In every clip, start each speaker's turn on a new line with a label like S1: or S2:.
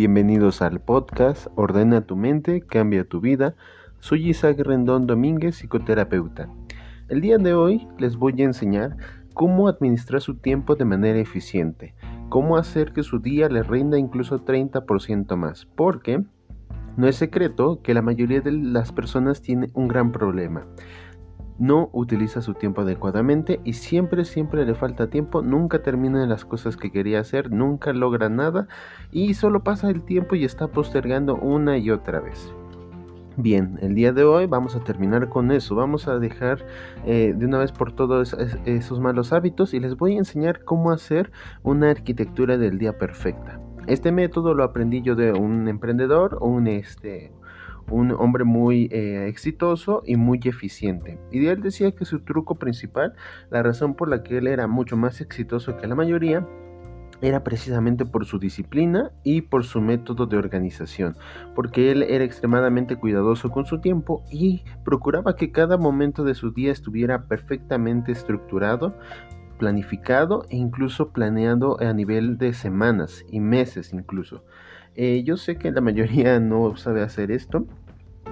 S1: Bienvenidos al podcast Ordena tu mente, cambia tu vida. Soy Isaac Rendón Domínguez, psicoterapeuta. El día de hoy les voy a enseñar cómo administrar su tiempo de manera eficiente, cómo hacer que su día le rinda incluso 30% más, porque no es secreto que la mayoría de las personas tiene un gran problema no utiliza su tiempo adecuadamente y siempre, siempre le falta tiempo, nunca termina las cosas que quería hacer, nunca logra nada y solo pasa el tiempo y está postergando una y otra vez. Bien, el día de hoy vamos a terminar con eso, vamos a dejar eh, de una vez por todos esos malos hábitos y les voy a enseñar cómo hacer una arquitectura del día perfecta. Este método lo aprendí yo de un emprendedor, un este, un hombre muy eh, exitoso y muy eficiente. Y él decía que su truco principal, la razón por la que él era mucho más exitoso que la mayoría, era precisamente por su disciplina y por su método de organización, porque él era extremadamente cuidadoso con su tiempo y procuraba que cada momento de su día estuviera perfectamente estructurado, planificado e incluso planeado a nivel de semanas y meses incluso. Eh, yo sé que la mayoría no sabe hacer esto,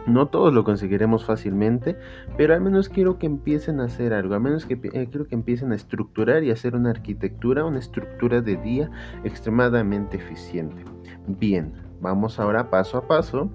S1: no todos lo conseguiremos fácilmente, pero al menos quiero que empiecen a hacer algo, al menos que eh, quiero que empiecen a estructurar y hacer una arquitectura, una estructura de día extremadamente eficiente. Bien, vamos ahora paso a paso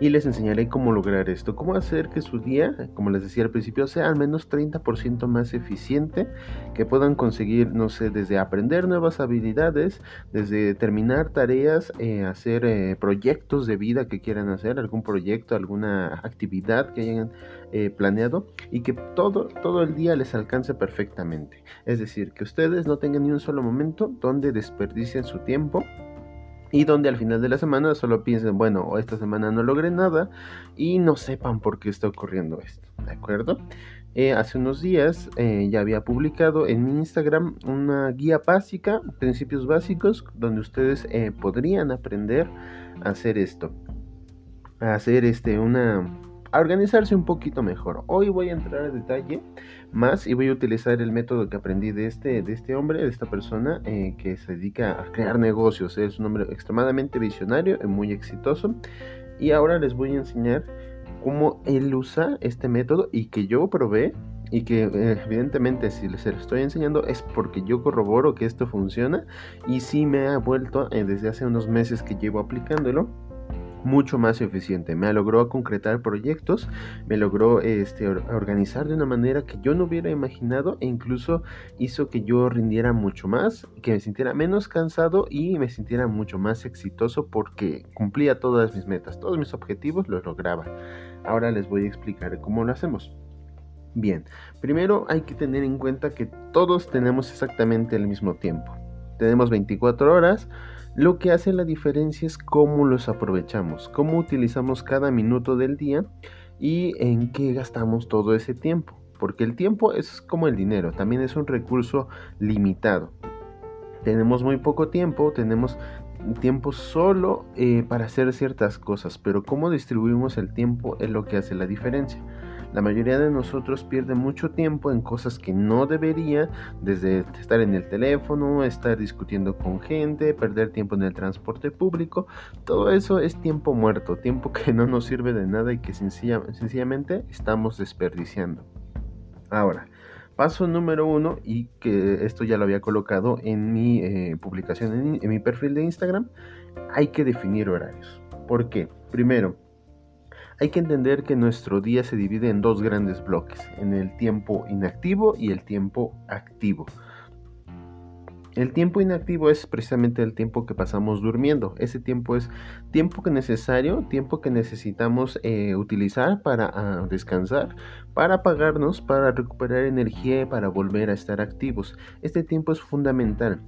S1: y les enseñaré cómo lograr esto, cómo hacer que su día, como les decía al principio, sea al menos 30% más eficiente, que puedan conseguir, no sé, desde aprender nuevas habilidades, desde terminar tareas, eh, hacer eh, proyectos de vida que quieran hacer, algún proyecto, alguna actividad que hayan eh, planeado y que todo, todo el día les alcance perfectamente. Es decir, que ustedes no tengan ni un solo momento donde desperdicien su tiempo y donde al final de la semana solo piensen, bueno, esta semana no logré nada y no sepan por qué está ocurriendo esto, ¿de acuerdo? Eh, hace unos días eh, ya había publicado en mi Instagram una guía básica, principios básicos, donde ustedes eh, podrían aprender a hacer esto, a hacer este una a organizarse un poquito mejor. Hoy voy a entrar a detalle más y voy a utilizar el método que aprendí de este, de este hombre, de esta persona eh, que se dedica a crear negocios. Es un hombre extremadamente visionario y muy exitoso. Y ahora les voy a enseñar cómo él usa este método y que yo probé y que eh, evidentemente si les estoy enseñando es porque yo corroboro que esto funciona y sí me ha vuelto eh, desde hace unos meses que llevo aplicándolo mucho más eficiente. Me logró concretar proyectos, me logró este, organizar de una manera que yo no hubiera imaginado e incluso hizo que yo rindiera mucho más, que me sintiera menos cansado y me sintiera mucho más exitoso porque cumplía todas mis metas, todos mis objetivos los lograba. Ahora les voy a explicar cómo lo hacemos. Bien, primero hay que tener en cuenta que todos tenemos exactamente el mismo tiempo. Tenemos 24 horas, lo que hace la diferencia es cómo los aprovechamos, cómo utilizamos cada minuto del día y en qué gastamos todo ese tiempo. Porque el tiempo es como el dinero, también es un recurso limitado. Tenemos muy poco tiempo, tenemos tiempo solo eh, para hacer ciertas cosas, pero cómo distribuimos el tiempo es lo que hace la diferencia. La mayoría de nosotros pierde mucho tiempo en cosas que no debería, desde estar en el teléfono, estar discutiendo con gente, perder tiempo en el transporte público. Todo eso es tiempo muerto, tiempo que no nos sirve de nada y que sencillamente estamos desperdiciando. Ahora, paso número uno, y que esto ya lo había colocado en mi eh, publicación en, en mi perfil de Instagram, hay que definir horarios. ¿Por qué? Primero, hay que entender que nuestro día se divide en dos grandes bloques, en el tiempo inactivo y el tiempo activo. El tiempo inactivo es precisamente el tiempo que pasamos durmiendo. Ese tiempo es tiempo que necesario, tiempo que necesitamos eh, utilizar para ah, descansar, para apagarnos, para recuperar energía y para volver a estar activos. Este tiempo es fundamental.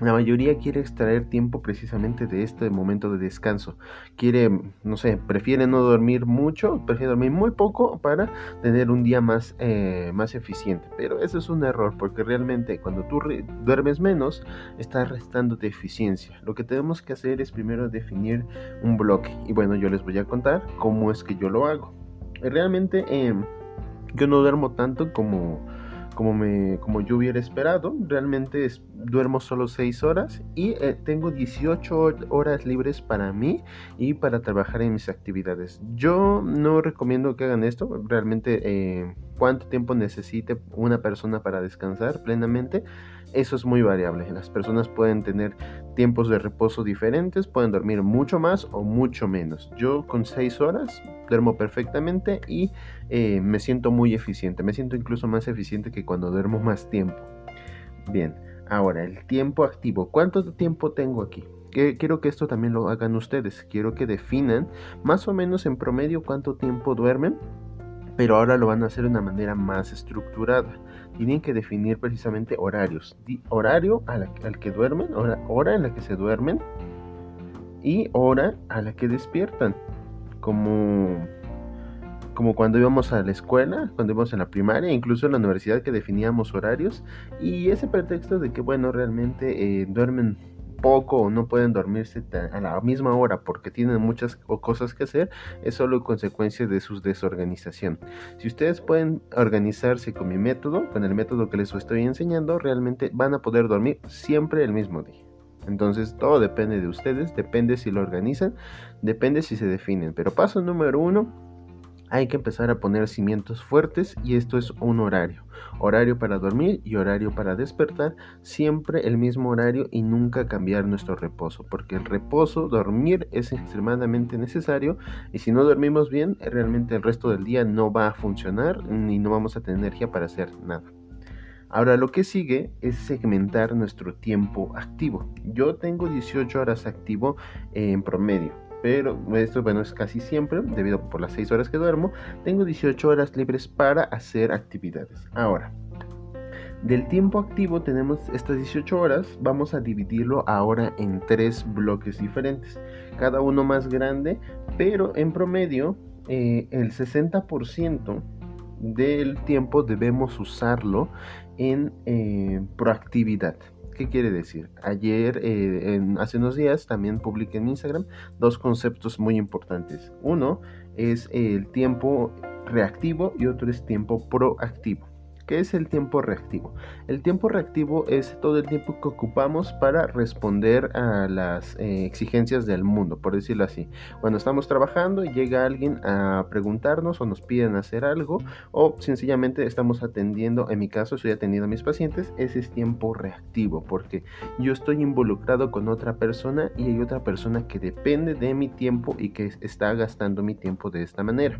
S1: La mayoría quiere extraer tiempo precisamente de este momento de descanso. Quiere, no sé, prefiere no dormir mucho, prefiere dormir muy poco para tener un día más, eh, más eficiente. Pero eso es un error porque realmente cuando tú duermes menos, estás restando eficiencia. Lo que tenemos que hacer es primero definir un bloque. Y bueno, yo les voy a contar cómo es que yo lo hago. Realmente em, yo no duermo tanto como como, me, como yo hubiera esperado. Realmente duermo solo 6 horas y eh, tengo 18 horas libres para mí y para trabajar en mis actividades. Yo no recomiendo que hagan esto. Realmente eh, cuánto tiempo necesite una persona para descansar plenamente. Eso es muy variable. Las personas pueden tener tiempos de reposo diferentes, pueden dormir mucho más o mucho menos. Yo con 6 horas duermo perfectamente y eh, me siento muy eficiente. Me siento incluso más eficiente que cuando duermo más tiempo. Bien, ahora el tiempo activo. ¿Cuánto tiempo tengo aquí? quiero que esto también lo hagan ustedes. Quiero que definan más o menos en promedio cuánto tiempo duermen pero ahora lo van a hacer de una manera más estructurada. Tienen que definir precisamente horarios. horario al que duermen, hora, hora en la que se duermen y hora a la que despiertan. Como, como cuando íbamos a la escuela, cuando íbamos en la primaria, incluso en la universidad que definíamos horarios. Y ese pretexto de que, bueno, realmente eh, duermen poco o no pueden dormirse a la misma hora porque tienen muchas cosas que hacer, es solo consecuencia de su desorganización. Si ustedes pueden organizarse con mi método, con el método que les estoy enseñando, realmente van a poder dormir siempre el mismo día. Entonces todo depende de ustedes, depende si lo organizan, depende si se definen. Pero paso número uno, hay que empezar a poner cimientos fuertes y esto es un horario. Horario para dormir y horario para despertar, siempre el mismo horario y nunca cambiar nuestro reposo, porque el reposo, dormir es extremadamente necesario y si no dormimos bien, realmente el resto del día no va a funcionar ni no vamos a tener energía para hacer nada. Ahora lo que sigue es segmentar nuestro tiempo activo. Yo tengo 18 horas activo en promedio pero esto bueno es casi siempre debido por las 6 horas que duermo tengo 18 horas libres para hacer actividades. Ahora del tiempo activo tenemos estas 18 horas vamos a dividirlo ahora en tres bloques diferentes cada uno más grande pero en promedio eh, el 60% del tiempo debemos usarlo en eh, proactividad ¿Qué quiere decir? Ayer, eh, hace unos días, también publiqué en Instagram dos conceptos muy importantes. Uno es el tiempo reactivo y otro es tiempo proactivo. ¿Qué es el tiempo reactivo? El tiempo reactivo es todo el tiempo que ocupamos para responder a las eh, exigencias del mundo, por decirlo así. Cuando estamos trabajando y llega alguien a preguntarnos o nos piden hacer algo o sencillamente estamos atendiendo, en mi caso estoy atendiendo a mis pacientes, ese es tiempo reactivo porque yo estoy involucrado con otra persona y hay otra persona que depende de mi tiempo y que está gastando mi tiempo de esta manera.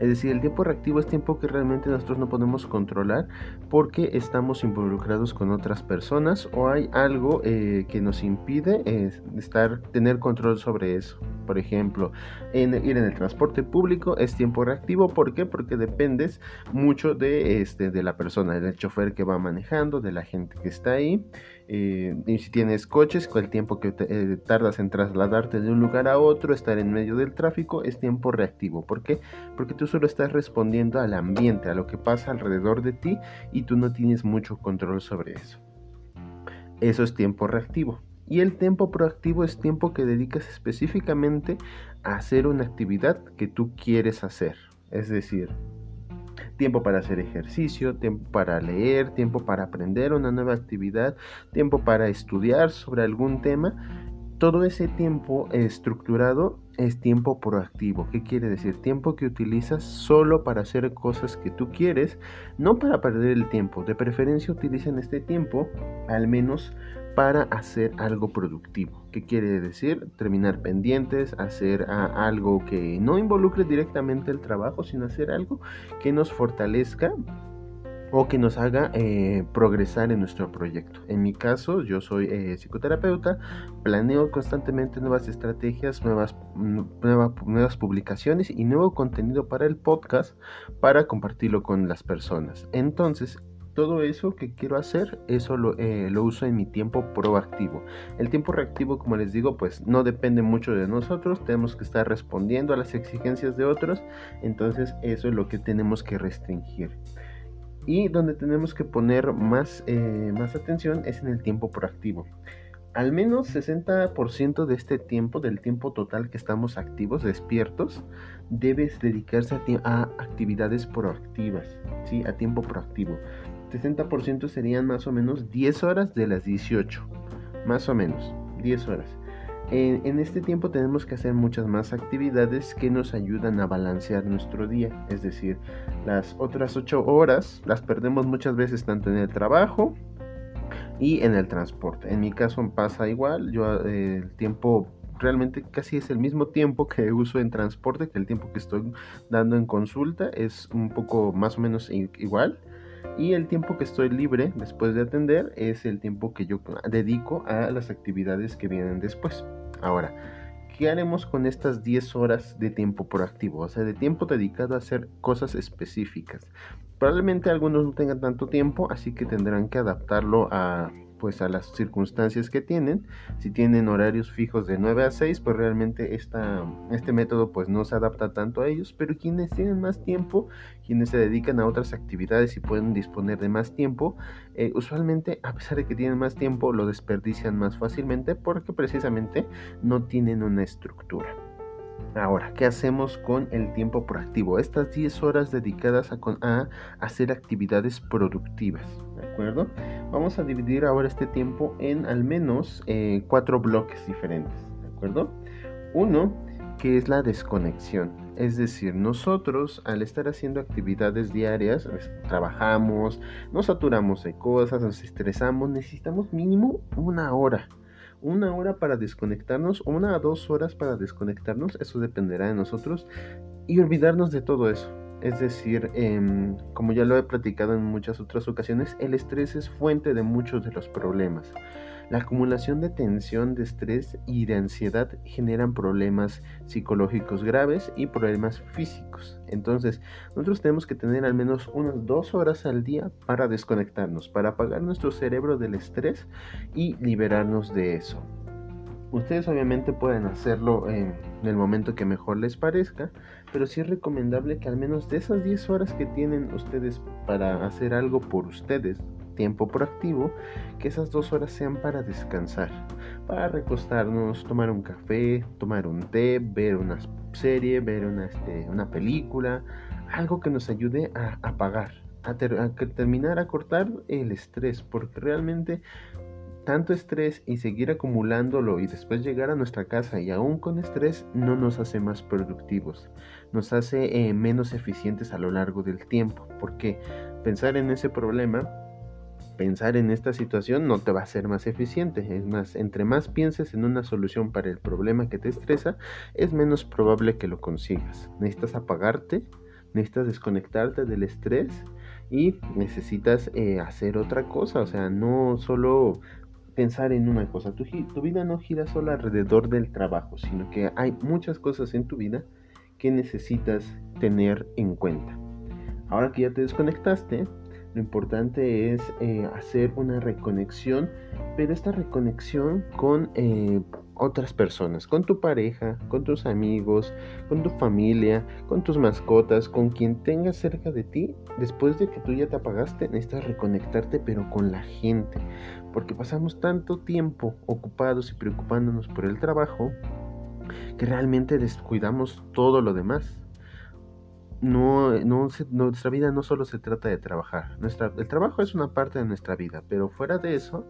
S1: Es decir, el tiempo reactivo es tiempo que realmente nosotros no podemos controlar porque estamos involucrados con otras personas o hay algo eh, que nos impide eh, estar, tener control sobre eso. Por ejemplo, en, ir en el transporte público es tiempo reactivo. ¿Por qué? Porque dependes mucho de, este, de la persona, del chofer que va manejando, de la gente que está ahí. Eh, y si tienes coches, con el tiempo que eh, tardas en trasladarte de un lugar a otro, estar en medio del tráfico, es tiempo reactivo. ¿Por qué? Porque tú solo estás respondiendo al ambiente, a lo que pasa alrededor de ti y tú no tienes mucho control sobre eso. Eso es tiempo reactivo. Y el tiempo proactivo es tiempo que dedicas específicamente a hacer una actividad que tú quieres hacer. Es decir, tiempo para hacer ejercicio, tiempo para leer, tiempo para aprender una nueva actividad, tiempo para estudiar sobre algún tema. Todo ese tiempo estructurado es tiempo proactivo. ¿Qué quiere decir? Tiempo que utilizas solo para hacer cosas que tú quieres, no para perder el tiempo. De preferencia utilicen este tiempo al menos para hacer algo productivo. ¿Qué quiere decir? Terminar pendientes, hacer ah, algo que no involucre directamente el trabajo, sino hacer algo que nos fortalezca o que nos haga eh, progresar en nuestro proyecto. En mi caso, yo soy eh, psicoterapeuta, planeo constantemente nuevas estrategias, nuevas, mm, nuevas publicaciones y nuevo contenido para el podcast para compartirlo con las personas. Entonces, todo eso que quiero hacer, eso eh, lo, uso en mi tiempo proactivo. El tiempo reactivo, como les digo, pues no depende mucho de nosotros, tenemos que estar respondiendo a las exigencias de otros, entonces eso es lo que tenemos que restringir. Y donde tenemos que poner más, eh, más atención es en el tiempo proactivo. Al menos 60% de este tiempo, del tiempo total que estamos activos, despiertos, debes dedicarse a, actividades proactivas, ¿sí? A tiempo proactivo. 60% serían más o menos 10 horas de las 18, más o menos, 10 horas. En, en, este tiempo tenemos que hacer muchas más actividades que nos ayudan a balancear nuestro día. Es decir, las otras 8 horas las perdemos muchas veces tanto en el trabajo y en el transporte. En mi caso pasa igual, yo eh, el tiempo realmente casi es el mismo tiempo que uso en transporte que el tiempo que estoy dando en consulta, es un poco más o menos igual. Y el tiempo que estoy libre después de atender es el tiempo que yo dedico a las actividades que vienen después. Ahora, ¿qué haremos con estas 10 horas de tiempo proactivo? O sea, de tiempo dedicado a hacer cosas específicas. Probablemente algunos no tengan tanto tiempo, así que tendrán que adaptarlo a pues a las circunstancias que tienen. Si tienen horarios fijos de 9 a 6, pues realmente esta, este método pues no se adapta tanto a ellos, pero quienes tienen más tiempo, quienes se dedican a otras actividades y pueden disponer de más tiempo, eh, usualmente a pesar de que tienen más tiempo lo desperdician más fácilmente porque precisamente no tienen una estructura. Ahora, ¿qué hacemos con el tiempo proactivo? Estas 10 horas dedicadas a, hacer actividades productivas, ¿de acuerdo? Vamos a dividir ahora este tiempo en al menos eh, cuatro bloques diferentes, ¿de acuerdo? Uno, que es la desconexión. Es decir, nosotros al estar haciendo actividades diarias, pues, trabajamos, nos saturamos de cosas, nos estresamos, necesitamos mínimo una hora una hora para desconectarnos, una a dos horas para desconectarnos, eso dependerá de nosotros, y olvidarnos de todo eso. Es decir, em, como ya lo he platicado en muchas otras ocasiones, el estrés es fuente de muchos de los problemas. La acumulación de tensión, de estrés y de ansiedad generan problemas psicológicos graves y problemas físicos. Entonces, nosotros tenemos que tener al menos unas dos horas al día para desconectarnos, para apagar nuestro cerebro del estrés y liberarnos de eso. Ustedes obviamente pueden hacerlo en el momento que mejor les parezca, pero sí es recomendable que al menos de esas 10 horas que tienen ustedes para hacer algo por ustedes, tiempo proactivo, que esas dos horas sean para descansar, para recostarnos, tomar un café, tomar un té, ver una serie, ver una, este, una película, algo que nos ayude a apagar, a, a terminar a cortar el estrés, porque realmente tanto estrés y seguir acumulándolo y después llegar a nuestra casa y aún con estrés no nos hace más productivos, nos hace eh, menos eficientes a lo largo del tiempo, porque pensar en ese problema pensar en esta situación no te va a ser más eficiente. Es más, entre más pienses en una solución para el problema que te estresa, es menos probable que lo consigas. Necesitas apagarte, necesitas desconectarte del estrés y necesitas eh, hacer otra cosa. O sea, no solo pensar en una cosa. Tu, tu vida no gira solo alrededor del trabajo, sino que hay muchas cosas en tu vida que necesitas tener en cuenta. Ahora que ya te desconectaste, lo importante es eh, hacer una reconexión, pero esta reconexión con eh, otras personas, con tu pareja, con tus amigos, con tu familia, con tus mascotas, con quien tengas cerca de ti. Después de que tú ya te apagaste, necesitas reconectarte, pero con la gente, porque pasamos tanto tiempo ocupados y preocupándonos por el trabajo que realmente descuidamos todo lo demás no, no nuestra vida no solo se trata de trabajar. El trabajo es una parte de nuestra vida, pero fuera de eso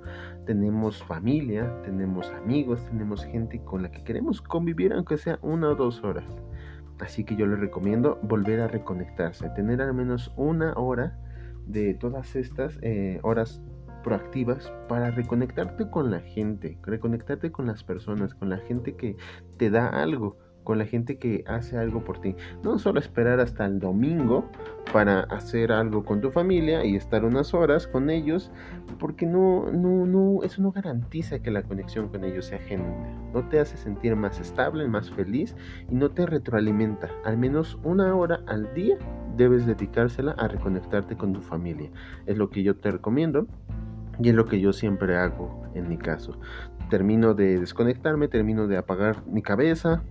S1: tenemos familia, tenemos amigos, tenemos gente con la que queremos convivir aunque sea una o dos horas. Así que yo les recomiendo volver a reconectarse, tener al menos una hora de todas estas eh, horas proactivas para reconectarte con la gente, reconectarte con las personas, con la gente que te da algo con la gente que hace algo por ti. No solo esperar hasta el domingo para hacer algo con tu familia y estar unas horas con ellos, porque no, no, no, eso no garantiza que la conexión con ellos sea genuina. No te hace sentir más estable, más feliz y no te retroalimenta. Al menos una hora al día debes dedicársela a reconectarte con tu familia. Es lo que yo te recomiendo. Y es lo que yo siempre hago en mi caso. Termino de desconectarme, termino de apagar mi cabeza,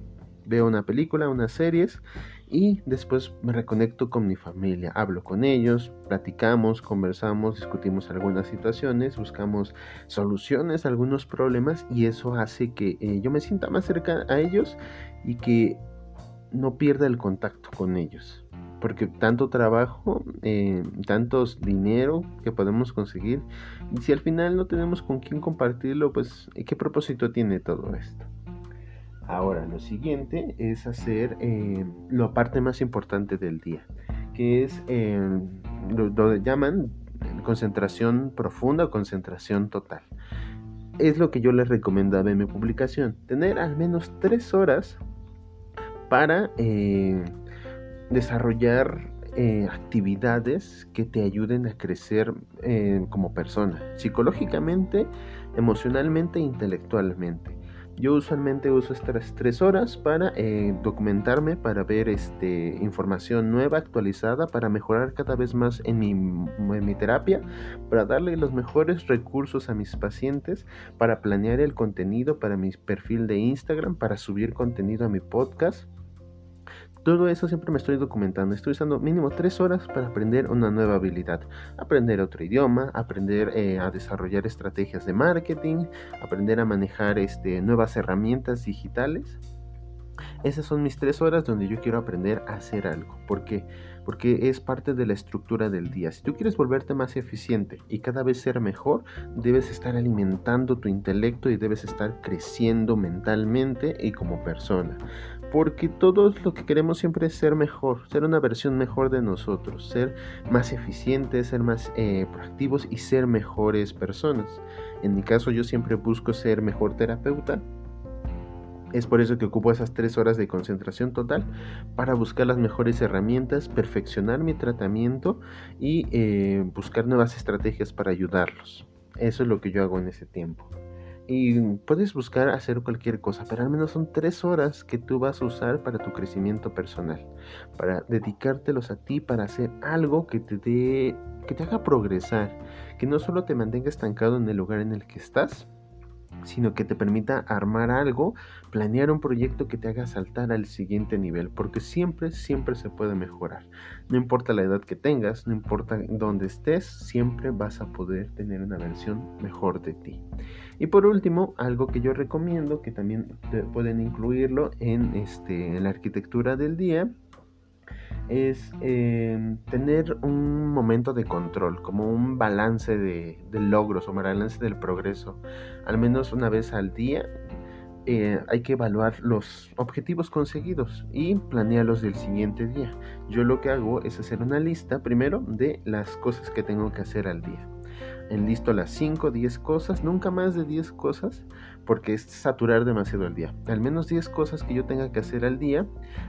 S1: veo una película, unas series y después me reconecto con mi familia, hablo con ellos, platicamos, conversamos, discutimos algunas situaciones, buscamos soluciones a algunos problemas y eso hace que eh, yo me sienta más cerca a ellos y que no pierda el contacto con ellos. Porque tanto trabajo, eh, tantos dinero que podemos conseguir, y si al final no tenemos con quién compartirlo, pues ¿qué propósito tiene todo esto? Ahora, lo siguiente es hacer eh, la parte más importante del día, que es eh, lo, llaman concentración profunda o concentración total. Es lo que yo les recomendaba en mi publicación, tener al menos tres horas para eh, desarrollar actividades que te ayuden a crecer como persona, psicológicamente, emocionalmente e intelectualmente. Yo usualmente uso estas tres horas para eh, documentarme, para ver este, información nueva, actualizada, para mejorar cada vez más en mi, en mi terapia, para darle los mejores recursos a mis pacientes, para planear el contenido para mi perfil de Instagram, para subir contenido a mi podcast todo eso siempre me estoy documentando. Estoy usando mínimo tres horas para aprender una nueva habilidad. Aprender otro idioma, aprender eh, a desarrollar estrategias de marketing, aprender a manejar este, nuevas herramientas digitales. Esas son mis tres horas donde yo quiero aprender a hacer algo. ¿Por qué? Porque es parte de la estructura del día. Si tú quieres volverte más eficiente y cada vez ser mejor, debes estar alimentando tu intelecto y debes estar creciendo mentalmente y como persona porque todos lo que queremos siempre es ser mejor, ser una versión mejor de nosotros, ser más eficientes, ser más eh, proactivos y ser mejores personas. En mi caso yo siempre busco ser mejor terapeuta. Es por eso que ocupo esas tres horas de concentración total para buscar las mejores herramientas, perfeccionar mi tratamiento y eh, buscar nuevas estrategias para ayudarlos. Eso es lo que yo hago en ese tiempo. Y puedes buscar hacer cualquier cosa, pero al menos son tres horas que tú vas a usar para tu crecimiento personal, para dedicártelos a ti, para hacer algo que te dé, que te haga progresar, que no solo te mantenga estancado en el lugar en el que estás, sino que te permita armar algo, planear un proyecto que te haga saltar al siguiente nivel, porque siempre, siempre se puede mejorar. No importa la edad que tengas, no importa dónde estés, siempre vas a poder tener una versión mejor de ti. Y por último, algo que yo recomiendo, que también pueden incluirlo en, este, en la arquitectura del día, es em, tener un momento de control, como un balance de, logros o balance del progreso. Al menos una vez al día eh, hay que evaluar los objetivos conseguidos y planearlos del siguiente día. Yo lo que hago es hacer una lista primero de las cosas que tengo que hacer al día enlisto las 5, 10 cosas, nunca más de 10 cosas, porque es saturar demasiado el día. Al menos 10 cosas que yo tenga que hacer al día,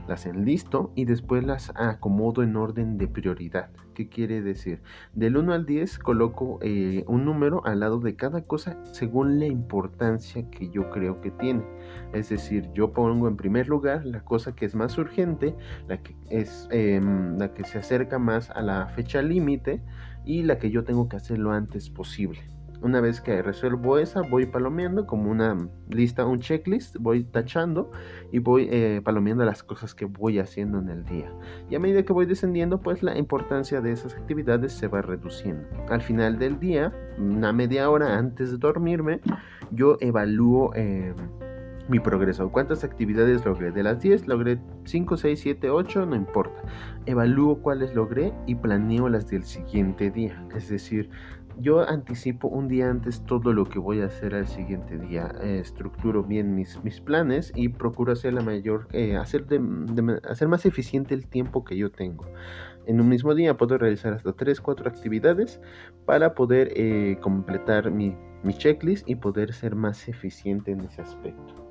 S1: las enlisto y después las acomodo en orden de prioridad. ¿Qué quiere decir? Del 1 al 10 coloco eh, un número al lado de cada cosa según la importancia que yo creo que tiene. Es decir, yo pongo en primer lugar la cosa que es más urgente, la que, es, em, la que se acerca más a la fecha límite, y la que yo tengo que hacer lo antes posible. Una vez que resuelvo esa, voy palomeando como una lista, un checklist, voy tachando y voy eh, palomeando las cosas que voy haciendo en el día. Y a medida que voy descendiendo, pues la importancia de esas actividades se va reduciendo. Al final del día, una media hora antes de dormirme, yo evalúo... Eh, mi progreso. ¿Cuántas actividades logré? De las 10 logré 5, 6, 7, 8, no importa. Evalúo cuáles logré y planeo las del siguiente día. Es decir, yo anticipo un día antes todo lo que voy a hacer al siguiente día. Eh, estructuro bien mis, mis, planes y procuro hacer la mayor, eh, hacer, de, hacer más eficiente el tiempo que yo tengo. En un mismo día puedo realizar hasta 3, 4 actividades para poder eh, completar mi, mi checklist y poder ser más eficiente en ese aspecto.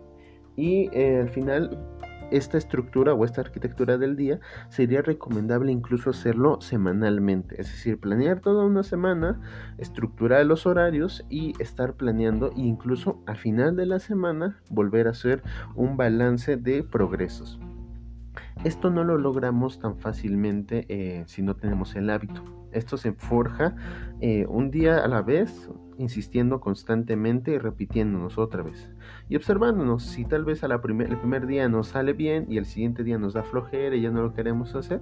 S1: Y eh, al final, esta estructura o esta arquitectura del día sería recomendable incluso hacerlo semanalmente, es decir, planear toda una semana, estructurar los horarios y estar planeando e incluso al final de la semana volver a hacer un balance de progresos. Esto no lo logramos tan fácilmente eh, si no tenemos el hábito. Esto se forja eh, un día a la vez, insistiendo constantemente y repitiéndonos otra vez. Y observándonos si tal vez a la el primer día nos sale bien y el siguiente día nos da flojera y ya no lo queremos hacer.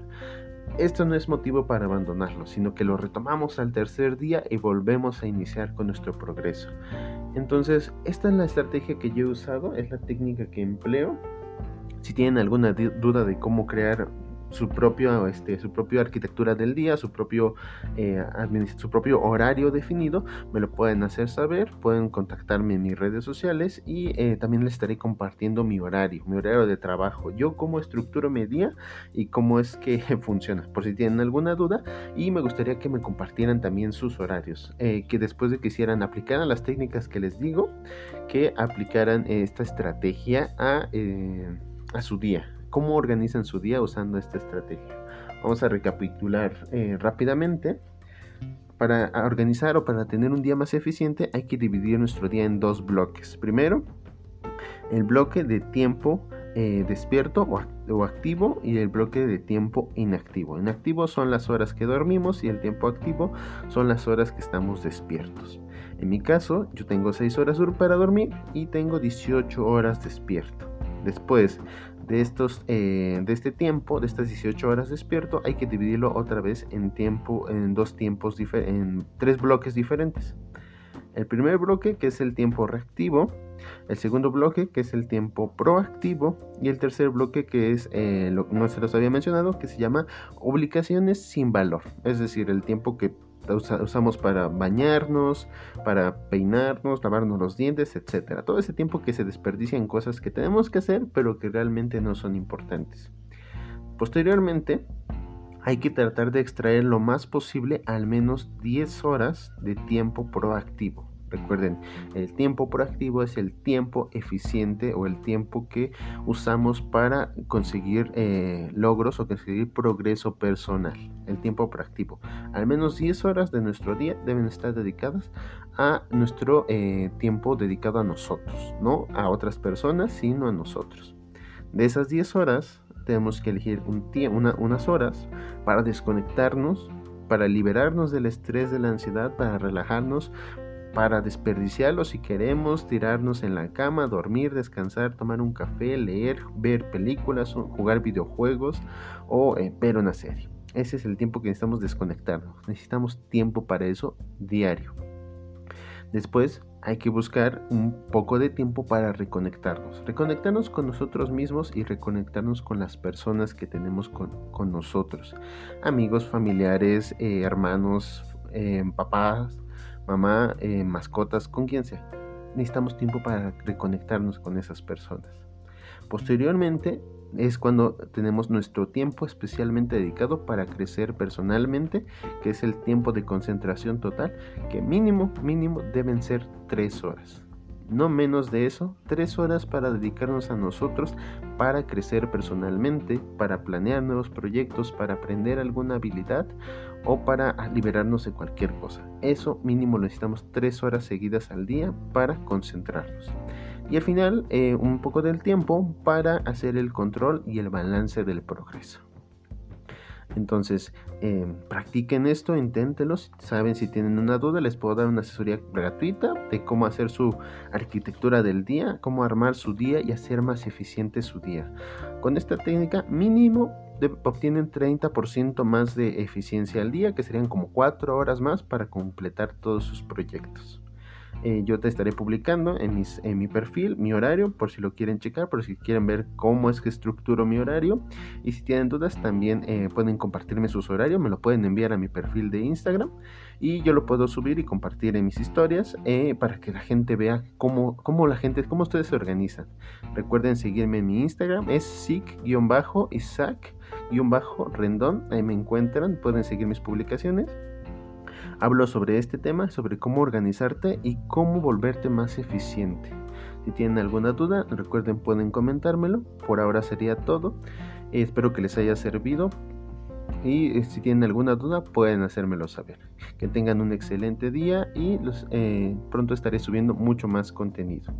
S1: Esto no es motivo para abandonarlo, sino que lo retomamos al tercer día y volvemos a iniciar con nuestro progreso. Entonces, esta es la estrategia que yo he usado, es la técnica que empleo. Si tienen alguna duda de cómo crear su propio, este, su propia arquitectura del día, su propio, eh, su propio horario definido, me lo pueden hacer saber, pueden contactarme en mis redes sociales y eh, también les estaré compartiendo mi horario, mi horario de trabajo, yo cómo estructuro mi día y cómo es que funciona, por si tienen alguna duda y me gustaría que me compartieran también sus horarios, eh, que después de que hicieran aplicaran las técnicas que les digo, que aplicaran esta estrategia a, a su día cómo organizan su día usando esta estrategia. Vamos a recapitular eh, rápidamente. Para organizar o para tener un día más eficiente hay que dividir nuestro día en dos bloques. Primero, el bloque de tiempo eh, despierto o, o, activo y el bloque de tiempo inactivo. Inactivo son las horas que dormimos y el tiempo activo son las horas que estamos despiertos. En mi caso, yo tengo 6 horas para dormir y tengo 18 horas despierto. Después de, estos, eh, de este tiempo, de estas 18 horas despierto, hay que dividirlo otra vez en, tiempo, en dos tiempos, en tres bloques diferentes. El primer bloque, que es el tiempo reactivo, el segundo bloque, que es el tiempo proactivo, y el tercer bloque, que es, eh, lo, no se los había mencionado, que se llama obligaciones sin valor, es decir, el tiempo que usamos para bañarnos, para peinarnos, lavarnos los dientes, etc. Todo ese tiempo que se desperdicia en cosas que tenemos que hacer, pero que realmente no son importantes. Posteriormente, hay que tratar de extraer lo más posible al menos 10 horas de tiempo proactivo. Recuerden, el tiempo proactivo es el tiempo eficiente o el tiempo que usamos para conseguir eh, logros o conseguir progreso personal. El tiempo proactivo. Al menos 10 horas de nuestro día deben estar dedicadas a nuestro eh, tiempo dedicado a nosotros, no a otras personas, sino a nosotros. De esas 10 horas tenemos que elegir un unas horas para desconectarnos para liberarnos del estrés, de la ansiedad, para relajarnos, para desperdiciarlo si queremos tirarnos en la cama, dormir, descansar, tomar un café, leer, ver películas, jugar videojuegos o eh, ver una serie. Ese es el tiempo que necesitamos desconectarnos. Necesitamos tiempo para eso diario. Después hay que buscar un poco de tiempo para reconectarnos. Reconectarnos con nosotros mismos y reconectarnos con las personas que tenemos con, nosotros. Amigos, familiares, eh, hermanos, eh, papás, mamá, eh, mascotas, con quien sea. Necesitamos tiempo para reconectarnos con esas personas. Posteriormente es cuando tenemos nuestro tiempo especialmente dedicado para crecer personalmente, que es el tiempo de concentración total, que mínimo, mínimo deben ser tres horas no menos de eso, tres horas para dedicarnos a nosotros, para crecer personalmente, para planear nuevos proyectos, para aprender alguna habilidad o para liberarnos de cualquier cosa. Eso mínimo necesitamos tres horas seguidas al día para concentrarnos. Y al final, eh, un poco del tiempo para hacer el control y el balance del progreso. Entonces, eh, practiquen esto, inténtenlo. Si saben si tienen una duda, les puedo dar una asesoría gratuita de cómo hacer su arquitectura del día, cómo armar su día y hacer más eficiente su día. Con esta técnica, mínimo obtienen 30% más de eficiencia al día, que serían como 4 horas más para completar todos sus proyectos. Eh, yo te estaré publicando en, mis, en mi perfil mi horario por si lo quieren checar, por si quieren ver cómo es que estructuro mi horario. Y si tienen dudas también eh, pueden compartirme sus horarios, me lo pueden enviar a mi perfil de Instagram y yo lo puedo subir y compartir en mis historias eh, para que la gente vea cómo, cómo la gente, cómo ustedes se organizan. Recuerden seguirme en mi Instagram, es sic-isaac-rendón, ahí me encuentran, pueden seguir mis publicaciones. Hablo sobre este tema, sobre cómo organizarte y cómo volverte más eficiente. Si tienen alguna duda, recuerden pueden comentármelo. Por ahora sería todo. Espero que les haya servido. Y eh, si tienen alguna duda, pueden hacérmelo saber. Que tengan un excelente día y eh, pronto estaré subiendo mucho más contenido.